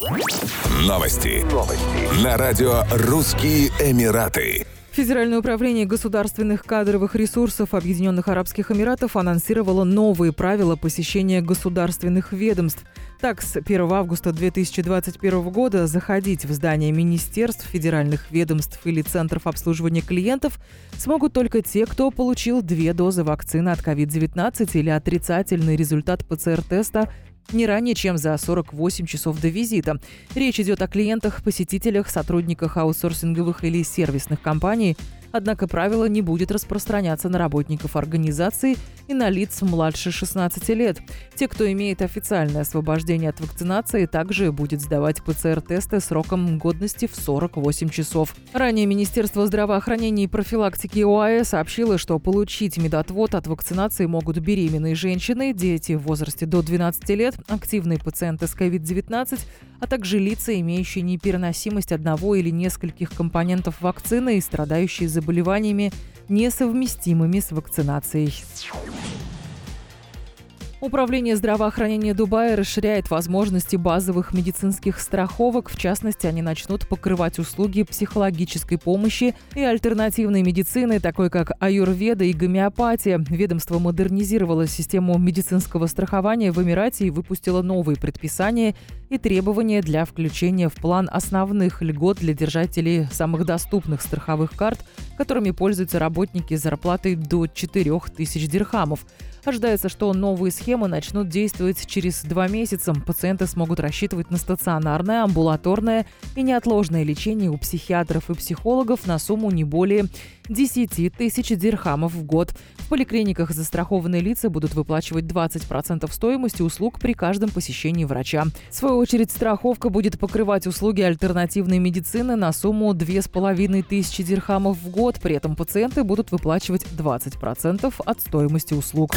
Новости. Новости. На радио «Русские Эмираты». Федеральное управление государственных кадровых ресурсов Объединенных Арабских Эмиратов анонсировало новые правила посещения государственных ведомств. Так, с 1 августа 2021 года заходить в здание министерств, федеральных ведомств или центров обслуживания клиентов смогут только те, кто получил две дозы вакцины от COVID-19 или отрицательный результат ПЦР-теста не ранее, чем за 48 часов до визита. Речь идет о клиентах, посетителях, сотрудниках аутсорсинговых или сервисных компаний – Однако правило не будет распространяться на работников организации и на лиц младше 16 лет. Те, кто имеет официальное освобождение от вакцинации, также будет сдавать ПЦР-тесты сроком годности в 48 часов. Ранее Министерство здравоохранения и профилактики ОАЭ сообщило, что получить медотвод от вакцинации могут беременные женщины, дети в возрасте до 12 лет, активные пациенты с COVID-19, а также лица, имеющие непереносимость одного или нескольких компонентов вакцины и страдающие заболеваниями, несовместимыми с вакцинацией. Управление здравоохранения Дубая расширяет возможности базовых медицинских страховок. В частности, они начнут покрывать услуги психологической помощи и альтернативной медицины, такой как аюрведа и гомеопатия. Ведомство модернизировало систему медицинского страхования в Эмирате и выпустило новые предписания и требования для включения в план основных льгот для держателей самых доступных страховых карт, которыми пользуются работники с зарплатой до 4000 дирхамов. Ожидается, что новые схемы начнут действовать через два месяца. Пациенты смогут рассчитывать на стационарное, амбулаторное и неотложное лечение у психиатров и психологов на сумму не более 10 тысяч дирхамов в год. В поликлиниках застрахованные лица будут выплачивать 20% стоимости услуг при каждом посещении врача. В свою очередь, страховка будет покрывать услуги альтернативной медицины на сумму 2500 дирхамов в год. При этом пациенты будут выплачивать 20% от стоимости услуг.